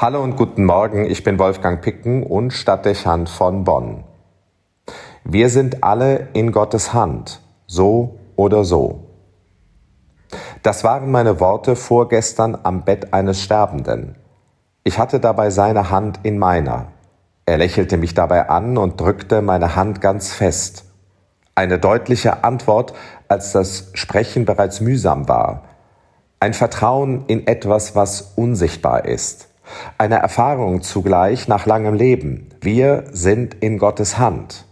Hallo und guten Morgen, ich bin Wolfgang Picken und Stadtdechant von Bonn. Wir sind alle in Gottes Hand, so oder so. Das waren meine Worte vorgestern am Bett eines Sterbenden. Ich hatte dabei seine Hand in meiner. Er lächelte mich dabei an und drückte meine Hand ganz fest. Eine deutliche Antwort, als das Sprechen bereits mühsam war. Ein Vertrauen in etwas, was unsichtbar ist. Eine Erfahrung zugleich nach langem Leben. Wir sind in Gottes Hand.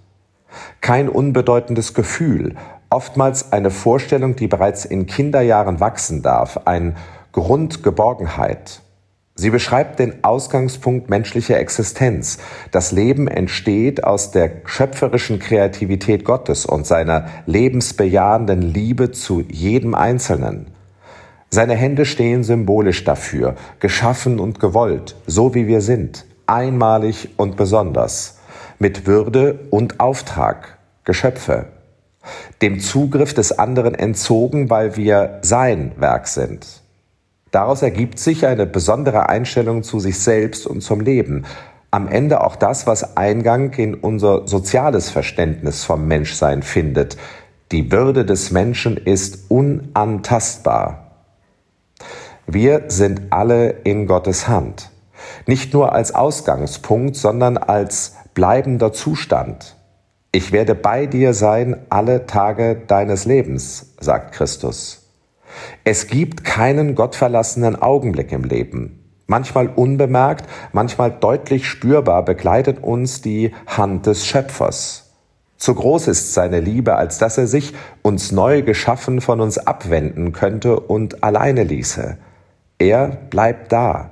Kein unbedeutendes Gefühl, oftmals eine Vorstellung, die bereits in Kinderjahren wachsen darf, ein Grundgeborgenheit. Sie beschreibt den Ausgangspunkt menschlicher Existenz. Das Leben entsteht aus der schöpferischen Kreativität Gottes und seiner lebensbejahenden Liebe zu jedem Einzelnen. Seine Hände stehen symbolisch dafür, geschaffen und gewollt, so wie wir sind, einmalig und besonders, mit Würde und Auftrag, Geschöpfe, dem Zugriff des anderen entzogen, weil wir sein Werk sind. Daraus ergibt sich eine besondere Einstellung zu sich selbst und zum Leben, am Ende auch das, was Eingang in unser soziales Verständnis vom Menschsein findet. Die Würde des Menschen ist unantastbar. Wir sind alle in Gottes Hand. Nicht nur als Ausgangspunkt, sondern als bleibender Zustand. Ich werde bei dir sein alle Tage deines Lebens, sagt Christus. Es gibt keinen gottverlassenen Augenblick im Leben. Manchmal unbemerkt, manchmal deutlich spürbar begleitet uns die Hand des Schöpfers. Zu groß ist seine Liebe, als dass er sich, uns neu geschaffen, von uns abwenden könnte und alleine ließe. Er bleibt da.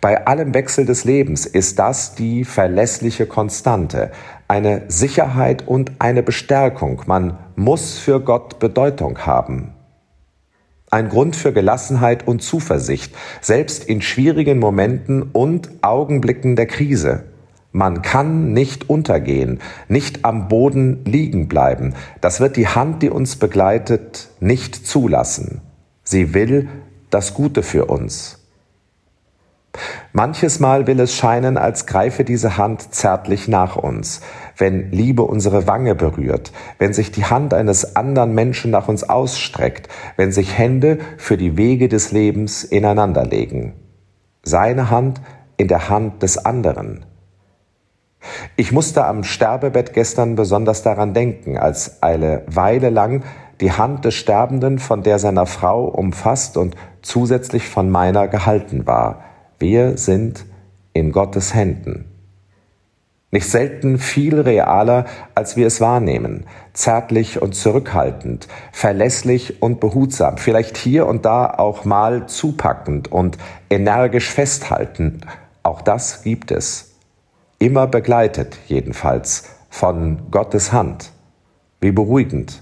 Bei allem Wechsel des Lebens ist das die verlässliche Konstante, eine Sicherheit und eine Bestärkung. Man muss für Gott Bedeutung haben. Ein Grund für Gelassenheit und Zuversicht, selbst in schwierigen Momenten und Augenblicken der Krise. Man kann nicht untergehen, nicht am Boden liegen bleiben. Das wird die Hand, die uns begleitet, nicht zulassen. Sie will das Gute für uns. Manches Mal will es scheinen, als greife diese Hand zärtlich nach uns, wenn Liebe unsere Wange berührt, wenn sich die Hand eines anderen Menschen nach uns ausstreckt, wenn sich Hände für die Wege des Lebens ineinanderlegen. Seine Hand in der Hand des anderen. Ich musste am Sterbebett gestern besonders daran denken, als eine Weile lang die Hand des Sterbenden von der seiner Frau umfasst und zusätzlich von meiner gehalten war. Wir sind in Gottes Händen. Nicht selten viel realer, als wir es wahrnehmen, zärtlich und zurückhaltend, verlässlich und behutsam, vielleicht hier und da auch mal zupackend und energisch festhaltend. Auch das gibt es. Immer begleitet jedenfalls von Gottes Hand. Wie beruhigend.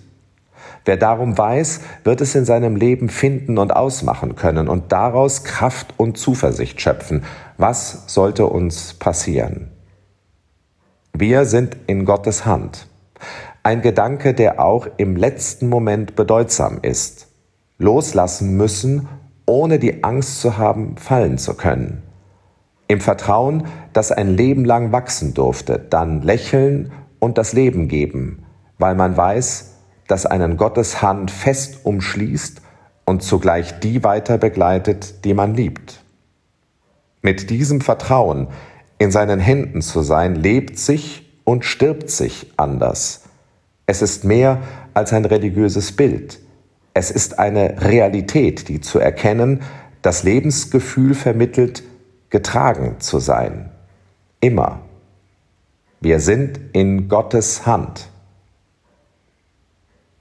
Wer darum weiß, wird es in seinem Leben finden und ausmachen können und daraus Kraft und Zuversicht schöpfen. Was sollte uns passieren? Wir sind in Gottes Hand. Ein Gedanke, der auch im letzten Moment bedeutsam ist. Loslassen müssen, ohne die Angst zu haben, fallen zu können. Im Vertrauen, dass ein Leben lang wachsen durfte, dann lächeln und das Leben geben, weil man weiß, das einen Gottes Hand fest umschließt und zugleich die weiter begleitet, die man liebt. Mit diesem Vertrauen in seinen Händen zu sein, lebt sich und stirbt sich anders. Es ist mehr als ein religiöses Bild. Es ist eine Realität, die zu erkennen, das Lebensgefühl vermittelt, getragen zu sein. Immer. Wir sind in Gottes Hand.